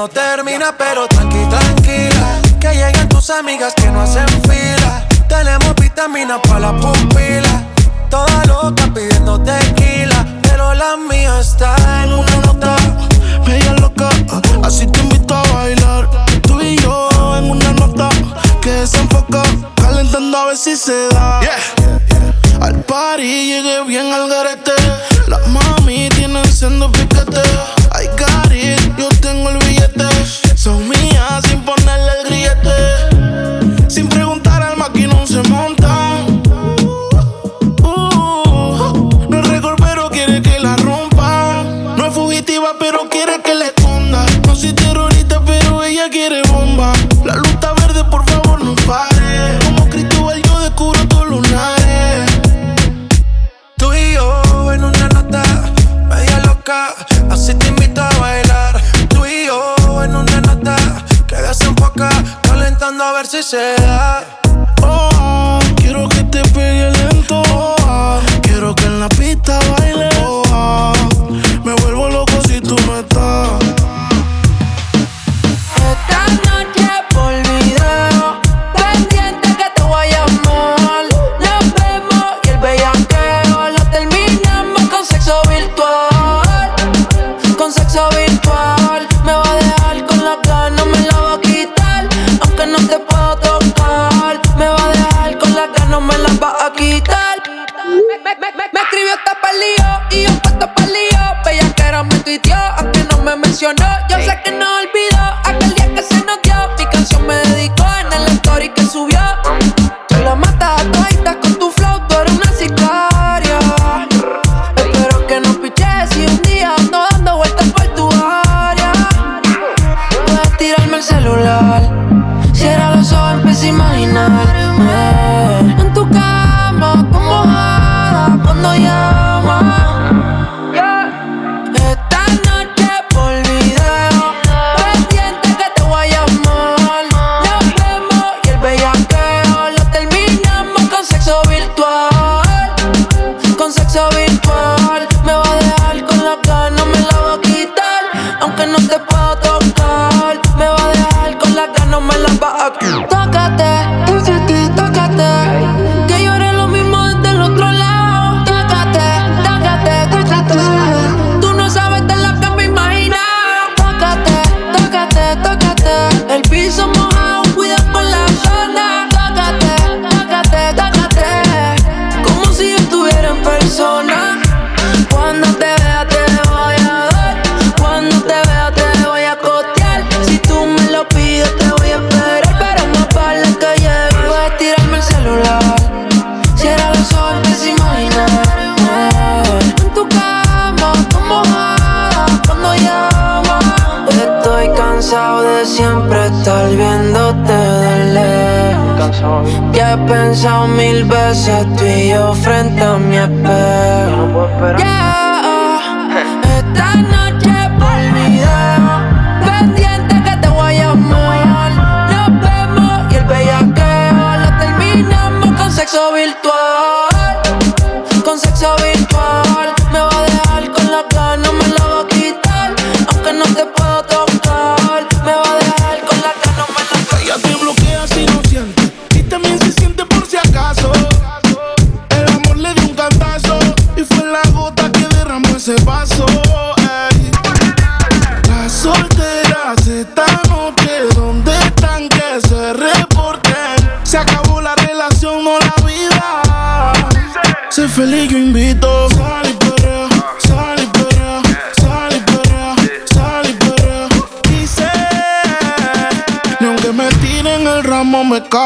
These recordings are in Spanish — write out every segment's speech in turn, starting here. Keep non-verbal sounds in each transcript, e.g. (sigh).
no termina, pero tranqui, tranquila. Que lleguen tus amigas que no hacen fila. Tenemos vitaminas para la si terrorista, pero ella quiere bomba. La luz está verde, por favor, no pare. Como Cristóbal, yo descubro tus lunares. Tú y yo en una nota media loca, así te invito a bailar. Tú y yo en una nota que desemboca, calentando a ver si se casa, tu y yo frente a mí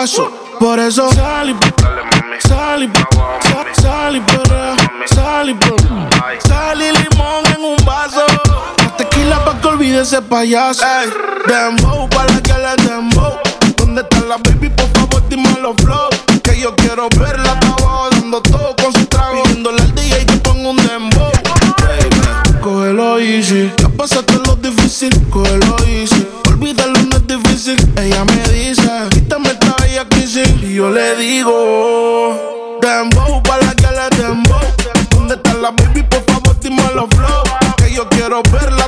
me caso. Por eso sal y sal y sal y sal y sal y limón en un vaso. Tequila pa' que olvide ese payaso. dembow para que le dembow. ¿Dónde está la baby? Por favor, dime los flow. Que yo quiero verla abajo dando todo con su trago. Pidiéndole al DJ que ponga un dembow. Baby, cógelo easy. Ya pasaste lo difícil, cógelo easy. Olvídalo, no es difícil. Ella me dice, Yo le digo, dembow para que le dembow. ¿Dónde está la baby? Por favor, dime los flow. Que yo quiero verla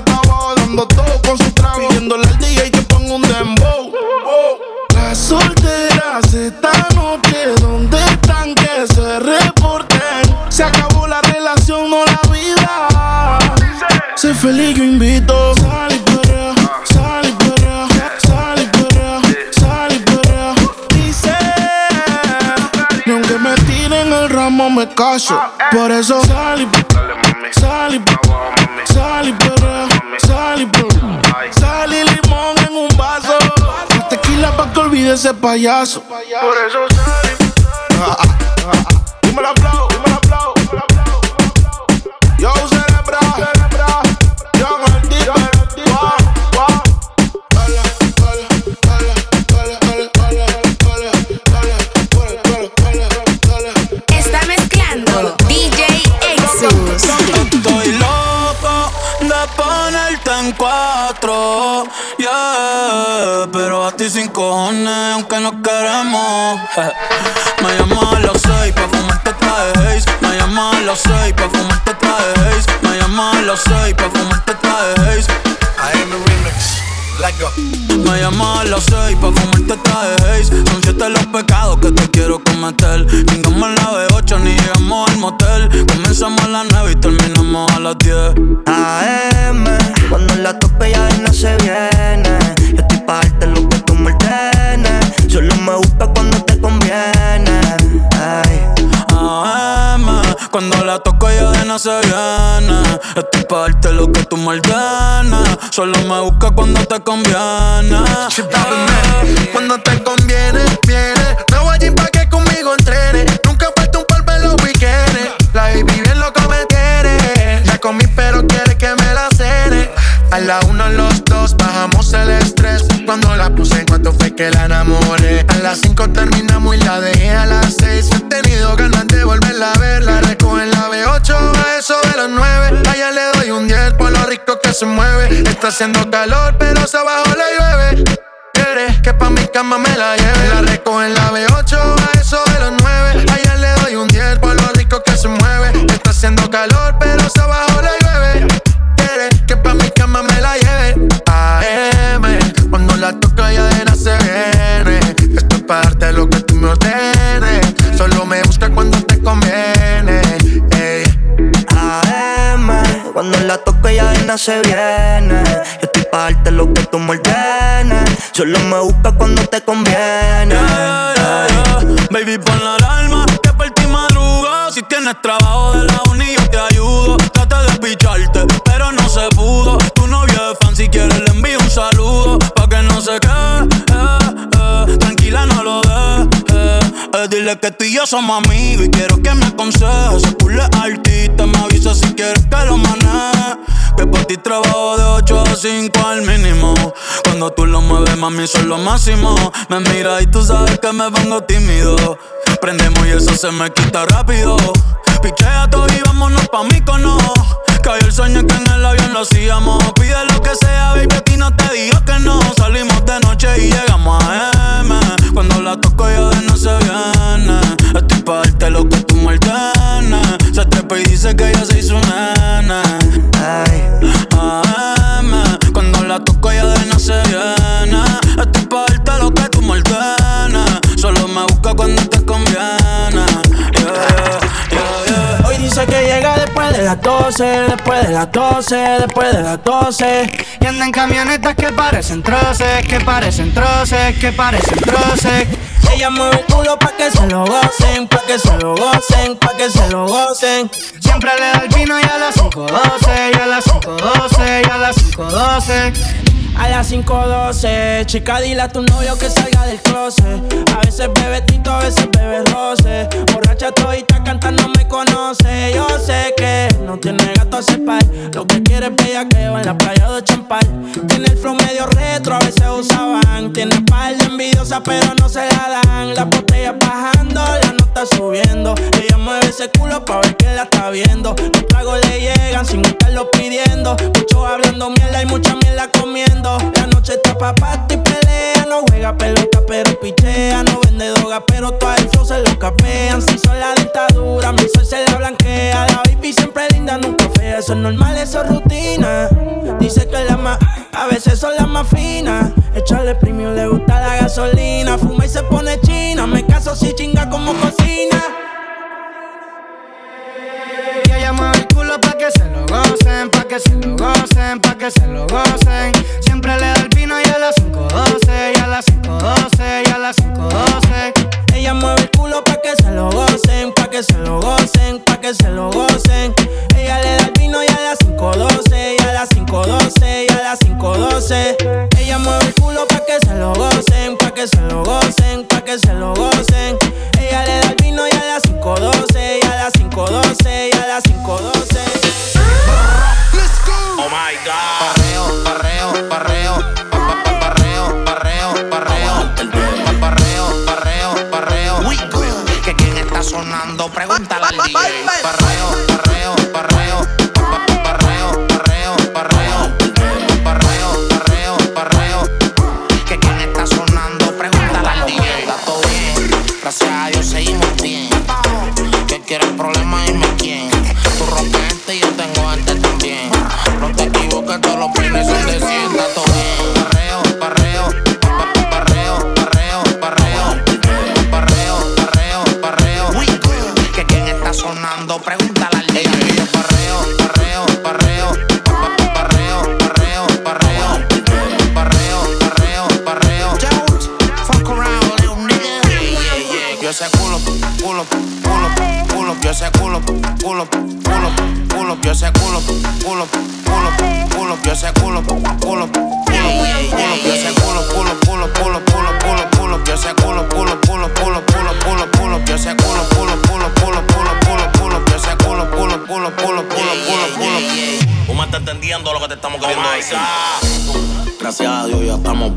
caso. Por eso sal y sal y sal y perrea, sal y perrea, sal y limón en un vaso. Tequila pa' que olvide ese payaso. Por eso sal y cuatro, yeah. Pero a ti sin cojones, aunque no queremos. Me llamas a las seis pa' fumarte traje Haze. Me llamas a las seis pa' fumarte traje Haze. Me llamas a las seis pa' fumarte traje Haze. I am the remix. Me llamas a las seis pa' fumarte traje Haze. Son siete los pecados que te quiero cometer. Llegamos a las B8 ni llegamos al motel. Comenzamos a las 9 y terminamos a las 10. AM, cuando la tope ya no se viene. Yo estoy pa' darte lo que tú me ordenes. Solo me gusta cuando te conviene. Ay. Cuando la toco ya de no se viene. Estoy pa' darte lo que tú me ordenas. Solo me busca cuando te conviene. Cuando te se mueve. Está haciendo calor, pero se abajo le llueve. Quiere que pa' mi cama me la lleve. La recojo en la B8, se viene. Yo estoy pa' darte lo que tú me ordenes. Solo me busca cuando te conviene. Baby, pon la alarma que por ti madrugo. Si tienes trabajo de la uni, yo te ayudo. Trata de picharte, pero no se pudo. Tu novio es fan, si quieres le envío un saludo. Pa' que no se quede, Dile que tú y yo somos amigos y quiero que me aconsejes. Se pule artista, me avisa si quieres que lo maneje. Que por ti trabajo de 8 a 5 al mínimo. Cuando tú lo mueves, mami, son lo máximo. Me mira y tú sabes que me pongo tímido. Prendemos y eso se me quita rápido. Pichea todo y vámonos pa' mí cono. Cayó el sueño que en el avión lo hacíamos. Pide lo que sea, baby, a ti no te digo que no. Salimos de noche y llegamos a M. La toco ya de no se viene. Estoy pa' darte lo que tú me. Se trepa y dice que ya se hizo nena. Ay. AM, cuando la toco ya de no se viene. Estoy pa' darte lo que tú me. Solo me busca cuando te conviene. Las 12, después de las 12, después de las 12. Y anda en camionetas que parecen troces, que parecen troces, que parecen troces. Ella mueve el culo pa' que se lo gocen, pa' que se lo gocen, pa' que se lo gocen. Siempre le da el vino y a las 5.12, y a las 5.12, y a las 5.12. A las 5.12, chica, dile a tu novio que salga del closet. A veces bebe tito, a veces bebe roce. Borracha todita cantando me conoce. Yo sé que no tiene gato a par. Lo que quiere es bellaqueo en la playa de Champal. Tiene el flow medio retro, a veces usaban. Tiene par de envidiosa, pero no se la dan. La botella bajando, la nota subiendo. Ella mueve ese culo pa' ver que la está viendo. Los tragos le llegan sin estarlo pidiendo. Mucho hablando mierda y mucha mierda comiendo. La noche está pa' y pelea. No juega pelota, pero pichea. No vende droga, pero todo flow se lo capean. Si son la dictadura, mi sol se la blanquea. La baby siempre linda, nunca fea. Eso es normal, eso es rutina. Dice que la más, a veces son las más finas. Echarle premium, le gusta la gasolina. Fuma y se pone china. Me caso si chinga como cocina. Ella mueve el culo pa' que se lo gocen, pa' que se lo gocen, pa' que se lo gocen. Siempre le da el vino y a las 5.12, y a las 5.12, y a las 5.12. Ella mueve el culo pa' que se lo gocen, pa' que se lo gocen, pa' que se lo gocen. Ella le da el vino y a las 5.12, y a las 5.12, y a las 5.12. Ella mueve el culo pa' que se lo gocen, pa' que se lo gocen, pa' que se lo gocen. Ella le da el vino y a las 5.12, y a las 5.12, y a las 5.12. Oh my god. Parreo, parreo, parreo. pa, pa, pa, Parreo, parreo, parreo. Pa, Parreo, parreo, parreo. Que quién está sonando, pregúntale al DJ.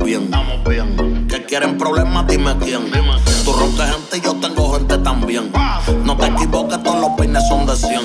Bien. Estamos bien. Que quieren problemas, dime quién. Tú rompes gente y yo tengo gente también. No te equivoques, todos los peines son de 100.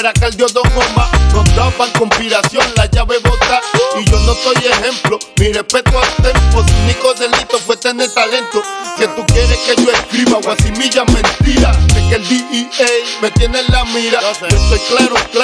fuera cardio dos gomas. Nos daban conspiración, la llave bota. Y yo no soy ejemplo, mi respeto al tempo. Su único delito fue tener talento. Que tú quieres que yo escriba, guasimilla mentira. De que el DEA me tiene en la mira. Yo estoy claro, yo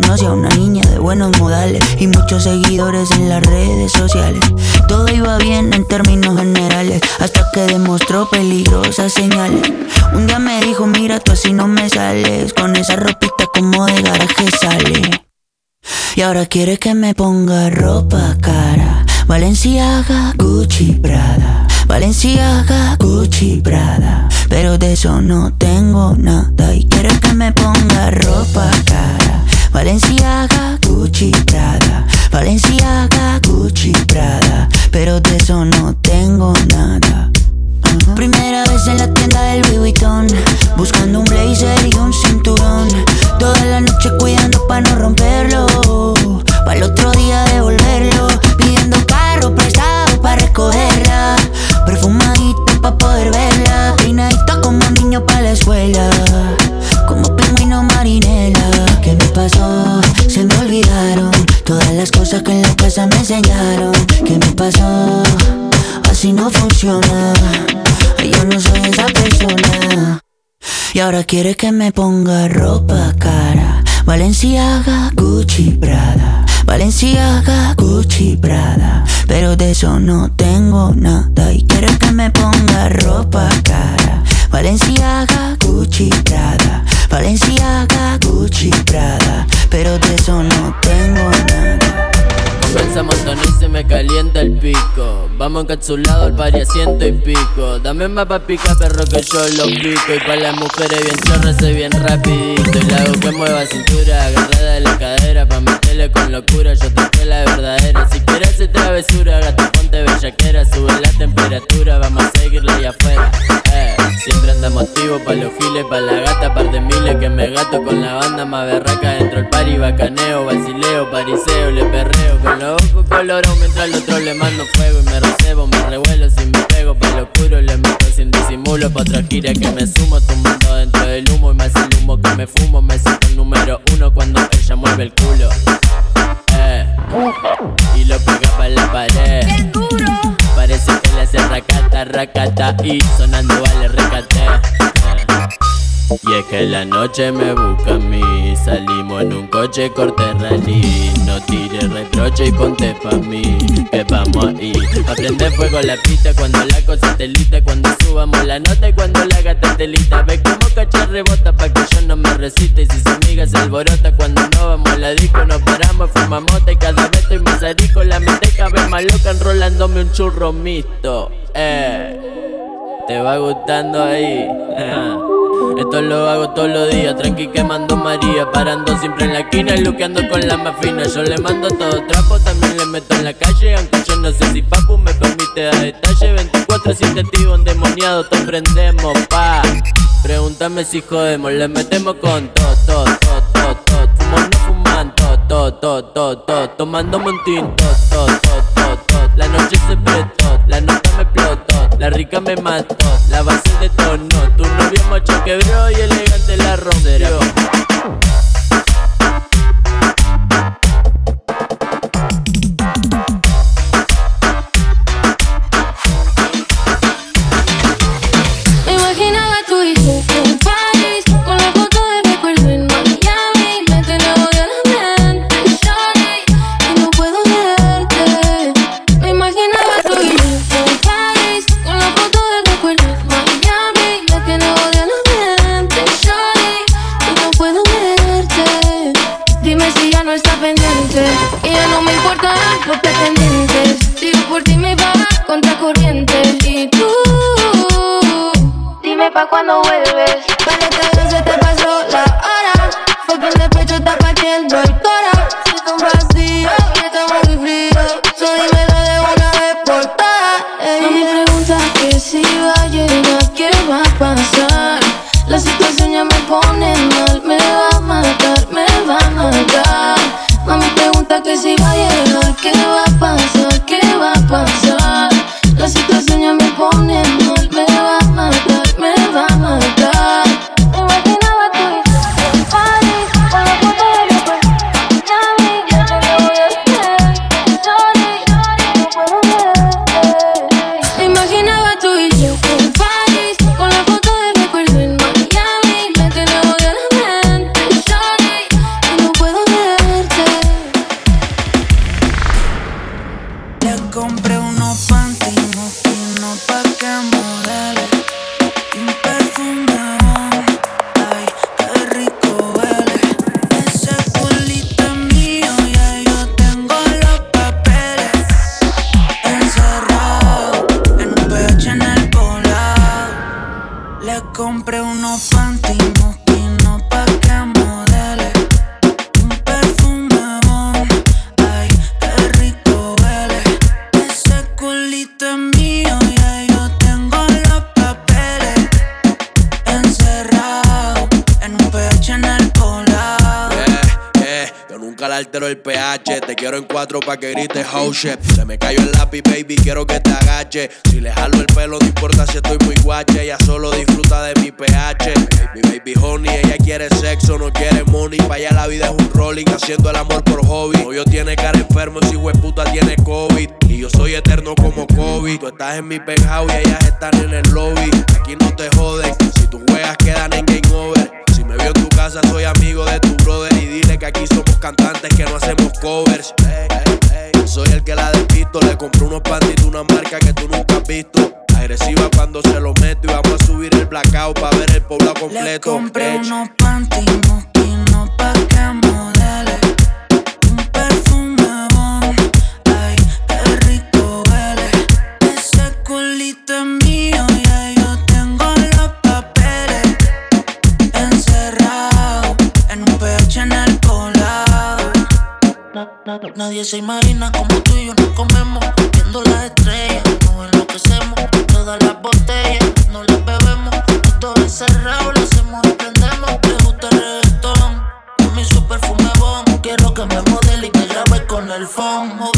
conoce a una niña de buenos modales y muchos seguidores en las redes sociales. Todo iba bien en términos generales, hasta que demostró peligrosas señales. Un día me dijo, mira, tú así no me sales, con esa ropita como de garaje sale. Y ahora quiere que me ponga ropa cara. Valenciaga, Gucci, Prada. Valenciaga, Gucci, Prada. Pero de eso no tengo nada. Y quiere que me ponga ropa cara. Valenciaga, Gucci, Prada. Valenciaga, Gucci, Prada. Pero de eso no tengo nada. Uh-huh. Primera vez en la tienda del Louis Vuitton, Buscando un blazer y un cinturón Toda la noche cuidando para no romperlo Para el otro día devolverlo Pidiendo carro prestado para recogerla Perfumadita pa' poder verla. Peinadito como un niño pa' la escuela. Como pingüino marinela. ¿Qué me pasó? Se me olvidaron. Todas las cosas que en la casa me enseñaron. ¿Qué me pasó? Así no funciona. Yo no soy esa persona. Y ahora quiere que me ponga ropa cara. Valenciaga, Gucci, Prada. Valenciaga, Gucci, Prada. Pero de eso no tengo nada. Y quiere que me ponga ropa cara. Valenciaga, Gucci, Prada. Valenciaga, Gucci, Prada. Pero de eso no tengo nada. Montón y se me calienta el pico. Vamos encapsulado al pari a ciento y pico. Dame más pa' pica, perro, que yo lo pico. Y pa' las mujeres bien chorras, soy bien rapidito. Y la hago que mueva cintura, agarrada de la cadera. Pa' meterle con locura, yo te la verdadera. Si quieres hacer travesura, gata, ponte bellaquera. Sube la temperatura, vamos a seguirle ahí afuera. Eh, siempre andamos activos pa' los giles, pa' la gata, par de miles que me gato con la banda más berraca. Dentro el pari, bacaneo, basileo, pariseo, le perreo los ojos colorados mientras al otro le mando fuego y me recebo, me revuelo si me pego pa' lo oscuro le meto sin disimulo pa' otra gira que me sumo tumbando dentro del humo y más el humo que me fumo me siento el número uno cuando ella mueve el culo. Eh, y lo pega pa' la pared. Parece que le hace racata racata y sonando vale recate y es que la noche me busca a mí. Salimos en un coche corte rally. No tires reproche y ponte pa' mí Que vamos ahí A prender fuego la pista cuando la cosa te lita Cuando subamos la nota y cuando la gata te lista. Ve como cacha rebota pa' que yo no me resista Y si su amiga se alborota cuando no vamos a la disco Nos paramos, fumamos y cada vez estoy más arico La mente vez más loca enrolándome un churro mixto. Eh, te va gustando ahí (laughs) Esto lo hago todos los días, tranqui quemando María Parando siempre en la esquina y luqueando con la más fina. Yo le mando todo trapo, también le meto en la calle Aunque yo no sé si papu me permite dar detalle. 24 7 activo endemoniado, te prendemos, pa. Pregúntame si jodemos, le metemos con todo, todo, todo, todo, todo Fumo no fuman, todo, todo, todo, todo, todo Tomándome un tinto, todo, todo, todo, La noche se prestó, la nota me explotó La rica me mató, la base de tono Tu novio macho quebró y elegante la rompió importan los eterno como COVID. Tú estás en mi penthouse y ellas están en el lobby. Aquí no te joden, si tus juegas quedan en game over. Si me veo en tu casa, soy amigo de tu brother. Y dile que aquí somos cantantes que no hacemos covers. Soy el que la despisto. Le compré unos pantitos, una marca que tú nunca has visto. Agresiva cuando se lo meto y vamos a subir el blackout para ver el poblado completo. Le compré unos panty no pa' es mío, yo tengo los papeles. Encerrado en un pecho en el colado. Nadie se imagina como tú y yo nos comemos. Viendo las estrellas, nos enloquecemos. Todas las botellas, no las bebemos. Todo encerrado, lo hacemos y prendemos. Le gusta el reggaetón, con mi super perfume. Quiero que me modele y que grabe con el phone.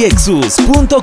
Visita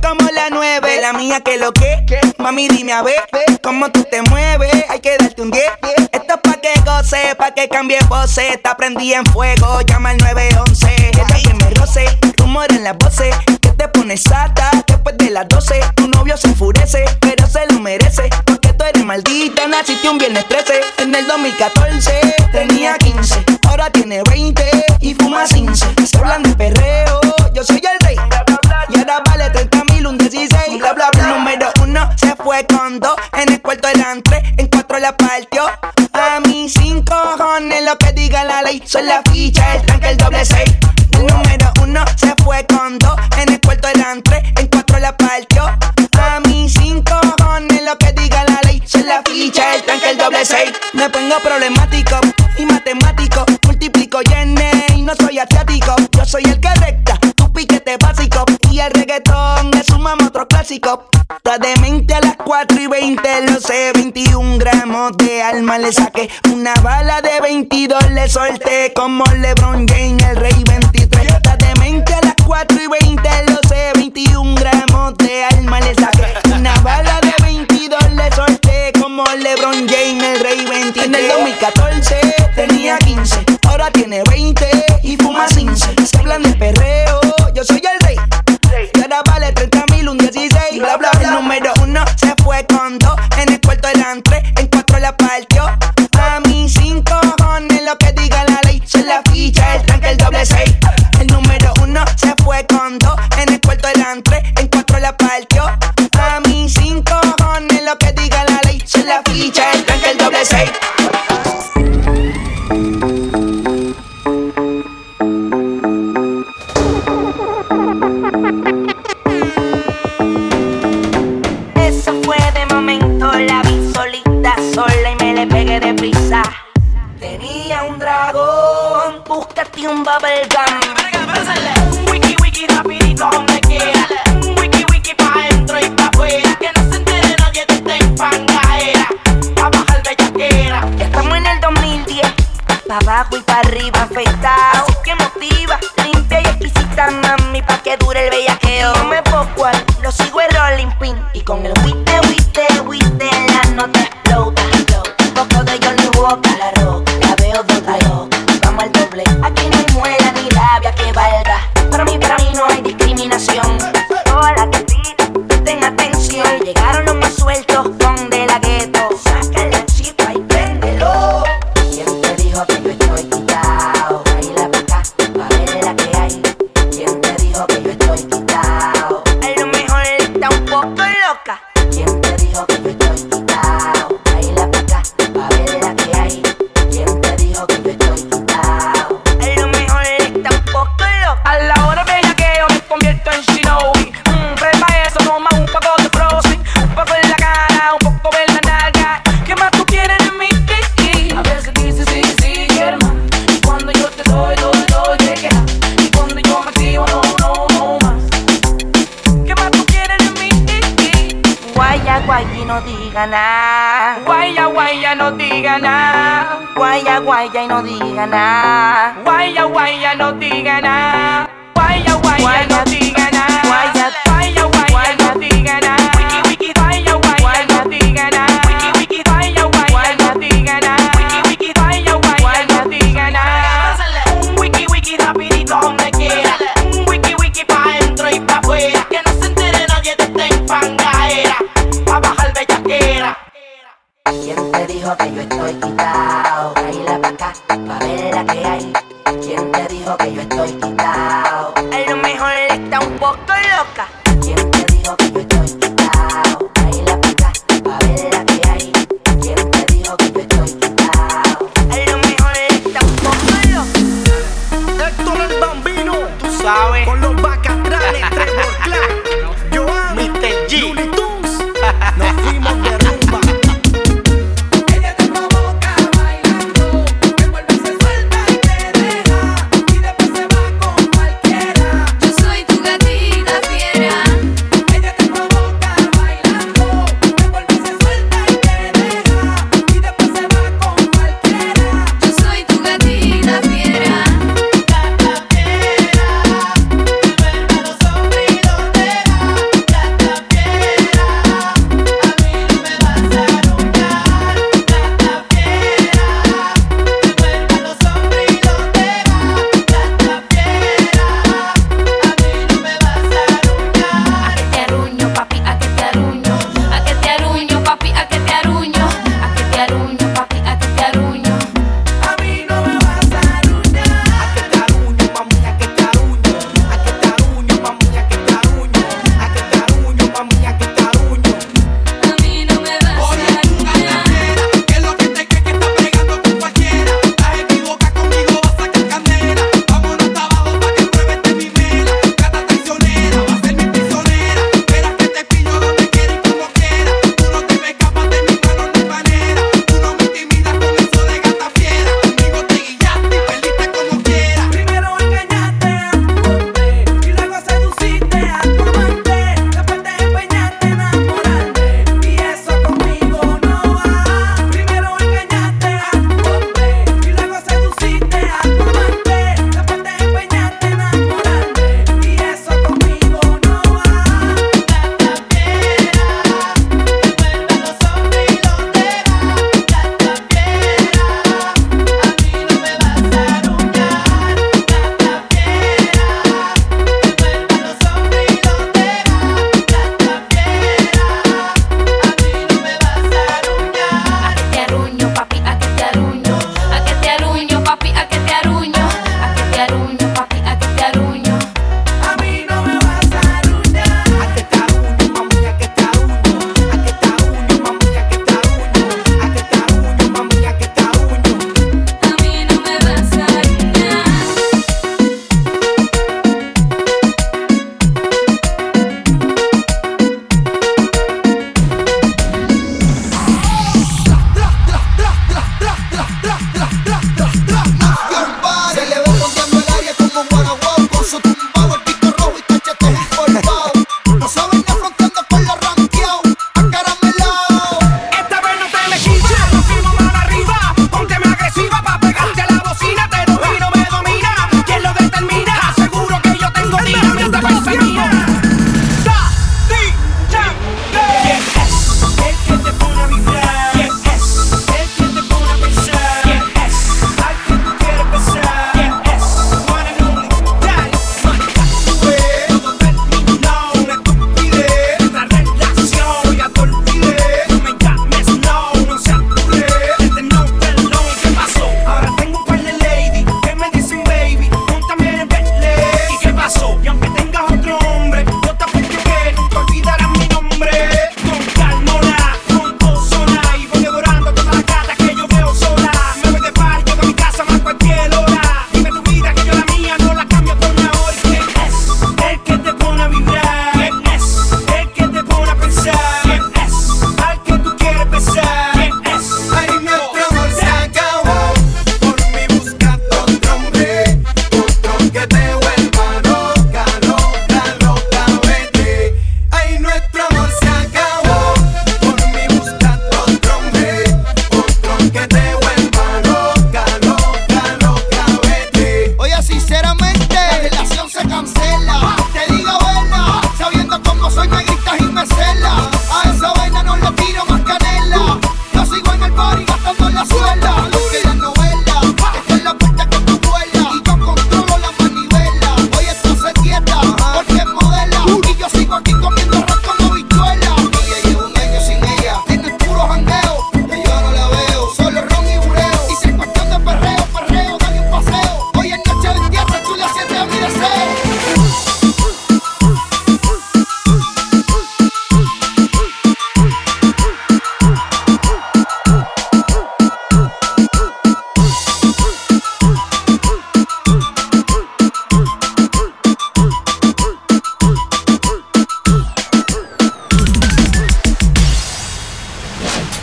como la nueve. La mía que lo que, mami dime a ver cómo tú te mueves. Hay que darte un 10. Esto es pa' que goce, pa' que cambie voces. Está prendí en fuego, llama al 911. Deja que me roce, rumor en las voces. Que te pones sata después de las 12. Tu novio se enfurece, pero se lo merece. Tú eres maldita, naciste un viernes 13. En el 2014 tenía 15, ahora tiene 20 y fuma 15. Se hablan de perreo, yo soy el rey. Y ahora vale 30 mil, un 16. Bla, bla, bla. Número uno se fue con dos. En el cuarto eran tres, en cuatro la partió. A mis cinco cojones lo que diga la ley. Son la ficha, el tranque, el doble seis. El número uno se fue con dos. En el cuarto eran tres, en cuatro la partió. A mis cinco cojones lo que diga la ley. Son la ficha, el tranque, el doble seis. Me pongo problemático y matemático. Multiplico y y no soy asiático. Yo soy el que recta, tu piquete básico. Y el reggaetón es un otro clásico. Está demente a las 4 y 20, lo sé. 21 gramos de alma le saqué. Una bala de 22 le solté. Como LeBron James, ahora tiene 20 y fuma sin Se hablan de perreo, yo soy el rey. Y ahora vale 30 mil, un 16. Bla, bla. El número uno se fue con dos. En el cuarto eran tres, en cuatro la partió. A mí cinco cojones lo que diga la ley. Se la ficha el tanque, el doble seis. El número uno se fue con dos. En el cuarto eran tres, en cuatro la partió. A mí cinco cojones lo que diga la ley. Se la ficha el tanque, el doble seis. un bubblegum. Wiki, wiki, rapidito donde quiera. Wiki, wiki, pa' dentro y pa' afuera. Que no se entere nadie de esta infangaera. Pa' bajar bellaquera. Estamos en el 2010. Pa' abajo y pa' arriba afeitado. guaya y no diga nada. Guaya, guaya, no diga nada.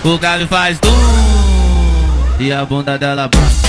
O Gabi faz tum e a bunda dela bate,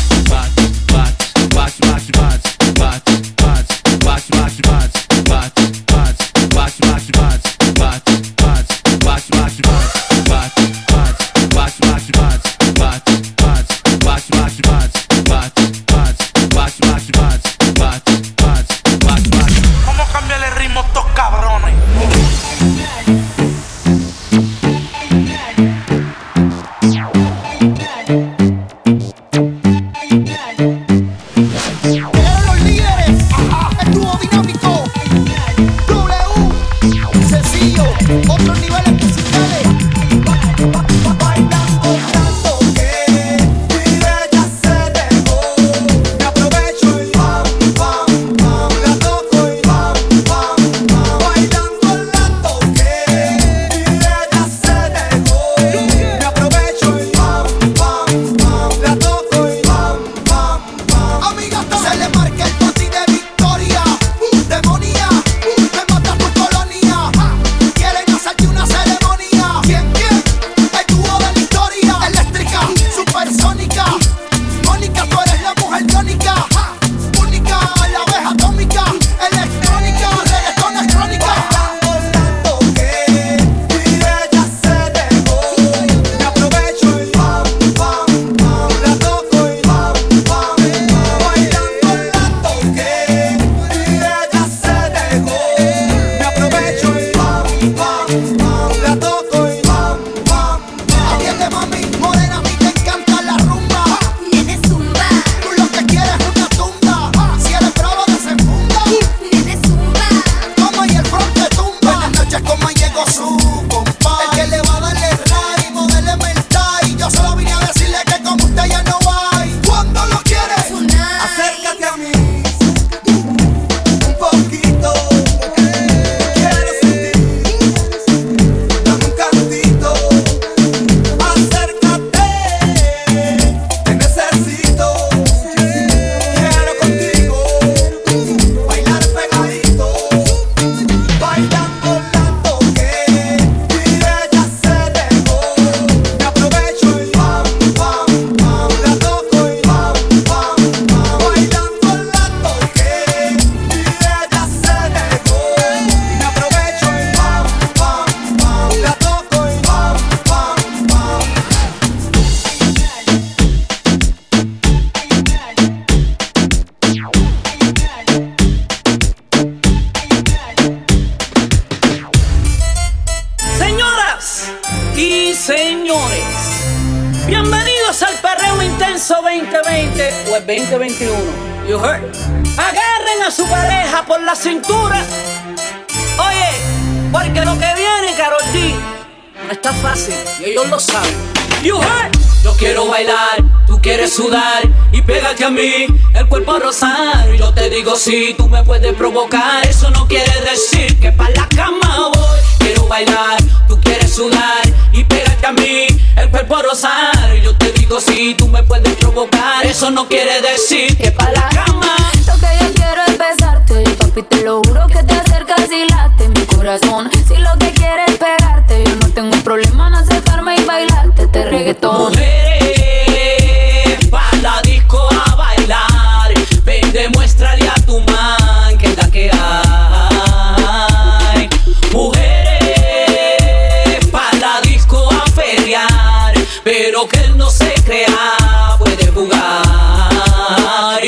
si tú me puedes provocar, eso no quiere decir que pa' la cama voy. Quiero bailar, tú quieres sudar y pégate a mí, el cuerpo rosar. Yo te digo si tú me puedes provocar, eso no quiere decir que pa' la cama. Lo que yo quiero es besarte, papi, te lo juro que te acercas y late mi corazón. Si lo que quieres es pegarte, yo no tengo problema en acercarme y bailarte este reggaetón. Mujeres,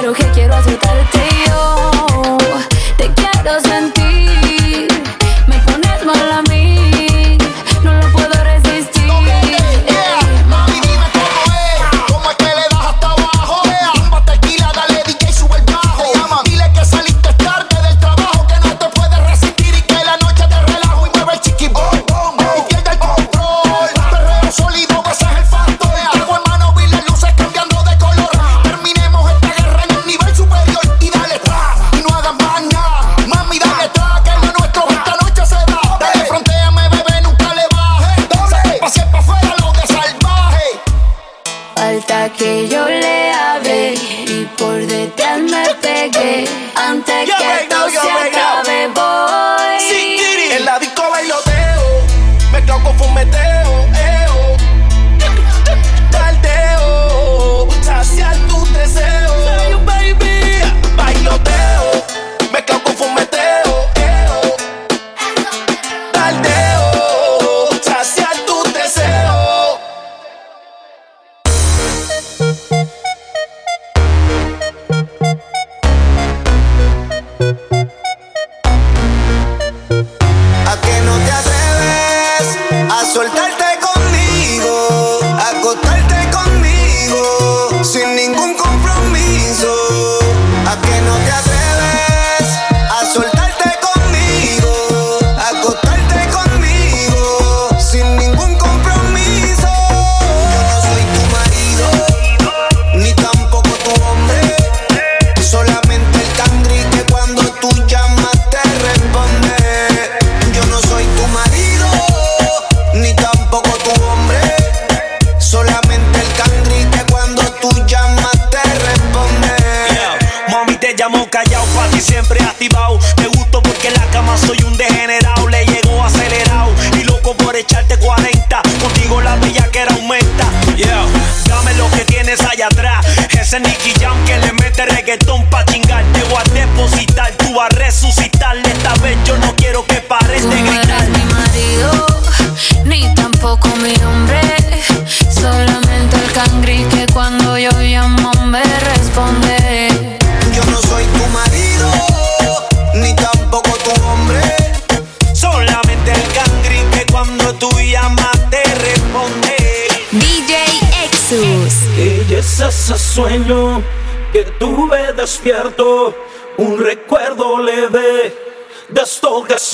claro que quiero azotarte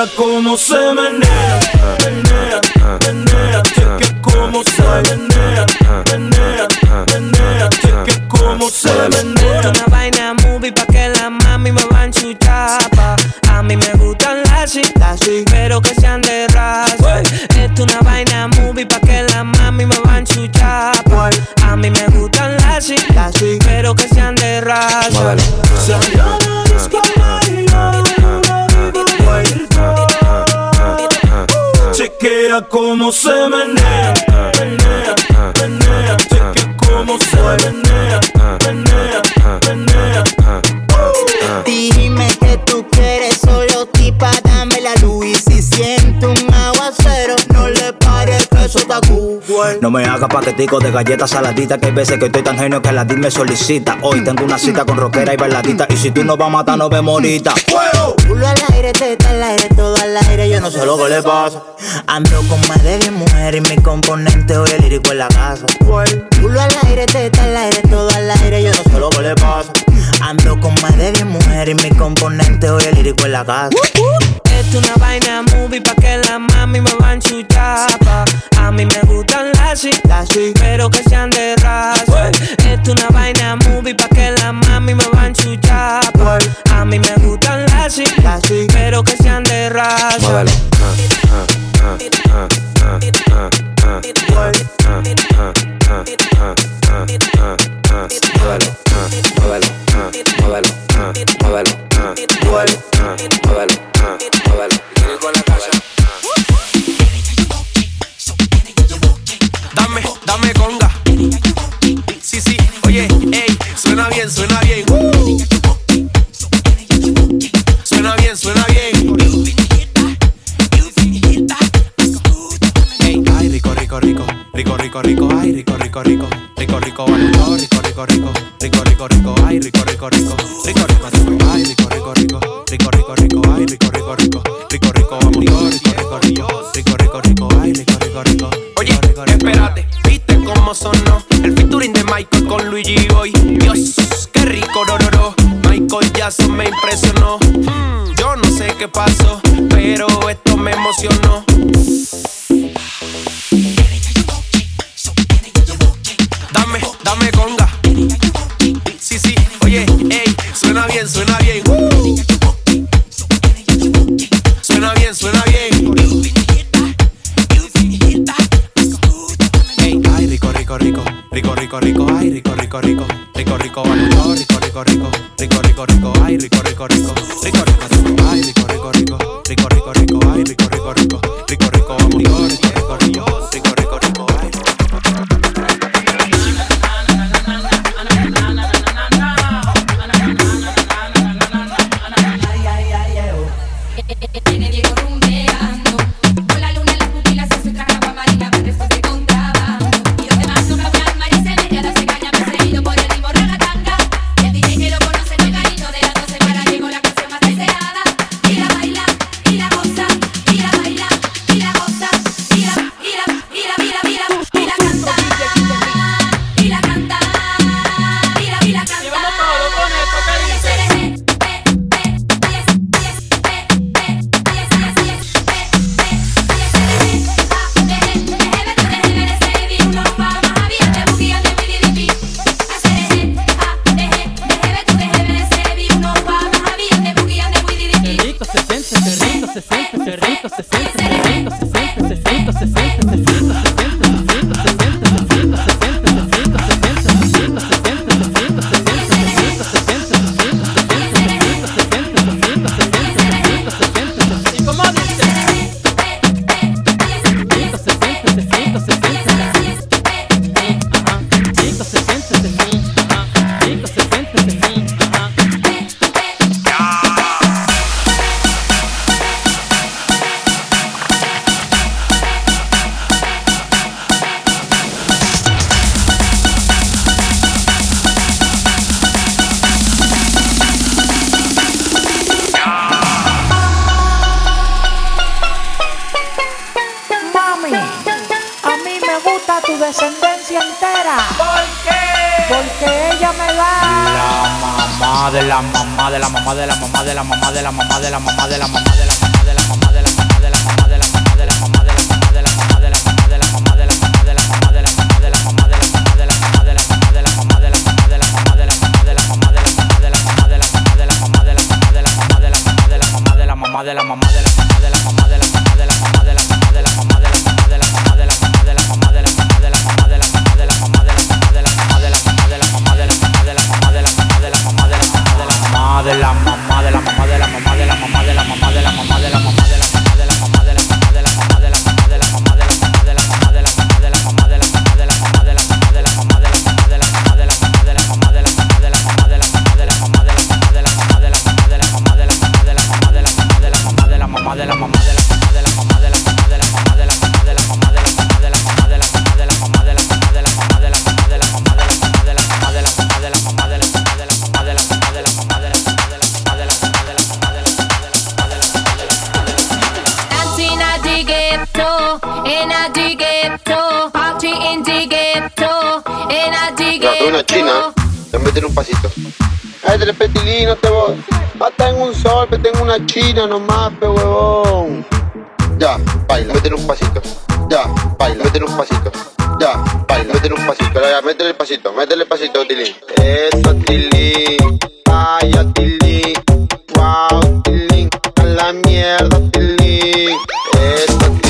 Chequea cómo se menea, menea, menea, cómo se menea, menea, menea, cómo se menea. Una vaina movie pa' que la mami me va a enchuchar pa. A mí me gustan las sí, pero que sean de raza. Esto una vaina movie pa' que la mami me va a enchuchar pa. A mí me gustan las sí, pero que sean de raza. Chequea cómo se menea, menea, menea, chequea cómo se menea, menea, menea. Dime que tú quieres solo tipa, dame la luz y si siento un aguacero, no le pares que eso está cool. No me haga paquetico de galletas saladitas Que hay veces que estoy tan genio que la DIR me solicita Hoy tengo una cita con rockera y bailadita Y si tú no vas a matar, no vemos ahorita Culo al aire, teta al aire, todo al aire, yo no sé lo que le pasa. Ando con más de 10 mujeres y mi componente hoy el lírico en la casa. Culo al aire, teta al aire, todo al aire, yo no sé lo que le pasa. Ando con más de 10 mujeres y mi componente hoy el lírico en la casa. Esto una vaina movie pa' que la mami me va a enchuchar pa. A mí me gustan las sí, pero que sean de raza. Esto una vaina movie pa' que la mami me va a enchuchar pa. A mí me gustan las sí, pero que sean de raza. Muévelo, muévelo, bien, suena bien. Suena bien, suena bien. Ay, rico, rico, rico, rico, rico, rico, ay, rico, rico, rico, rico, rico, rico, rico, rico, rico, rico, rico, rico, ay, rico, rico, rico, rico, rico, china, te meten un pasito. Ay, del petilino te voy. Hasta en un sol, te tengo una china nomás, pe huevón. Ya, baila, meten un pasito. Ya, baila, meten un pasito. Ya, baila, meten un pasito. Ya, métele el pasito, métele el pasito, Tilín. Eso, Tilín. Vaya, Tilín. Wow, Tilín. A la mierda, Tilín. Eso, Tilín.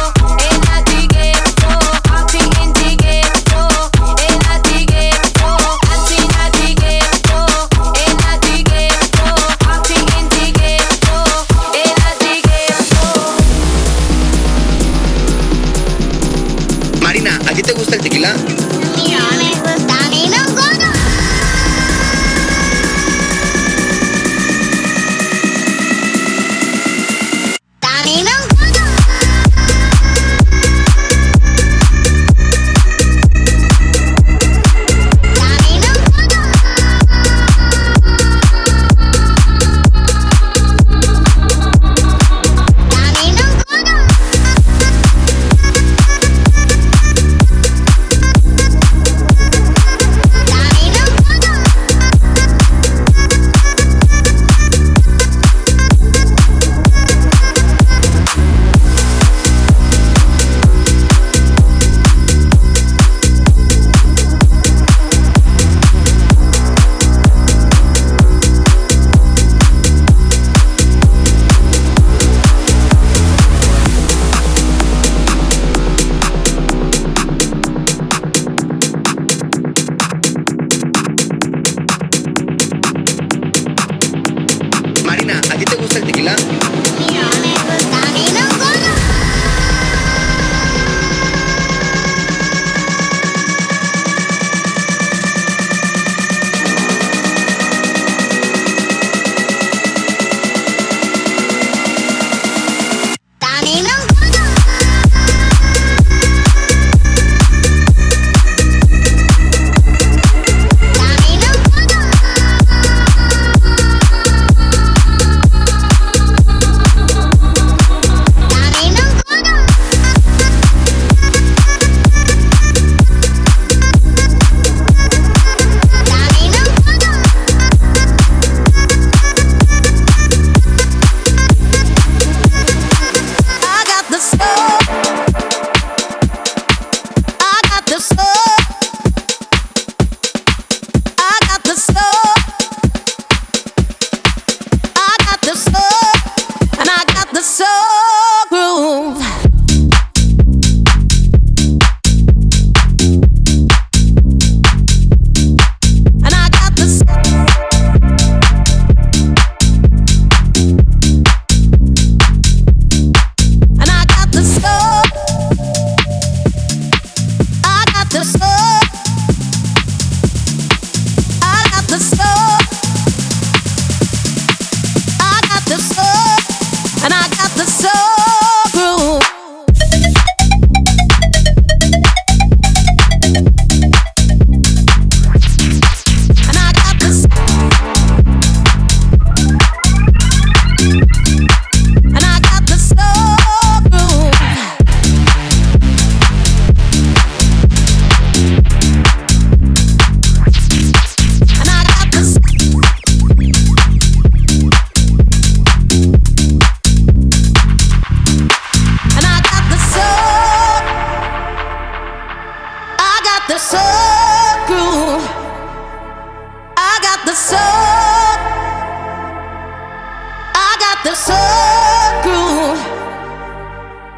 The soul groove.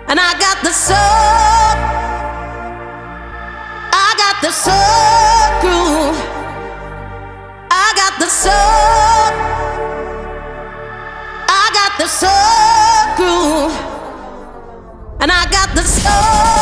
And I got the soul. I got the soul groove. I got the soul. I got the soul groove. And I got the soul.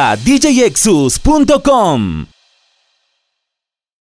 Visita djexus.com.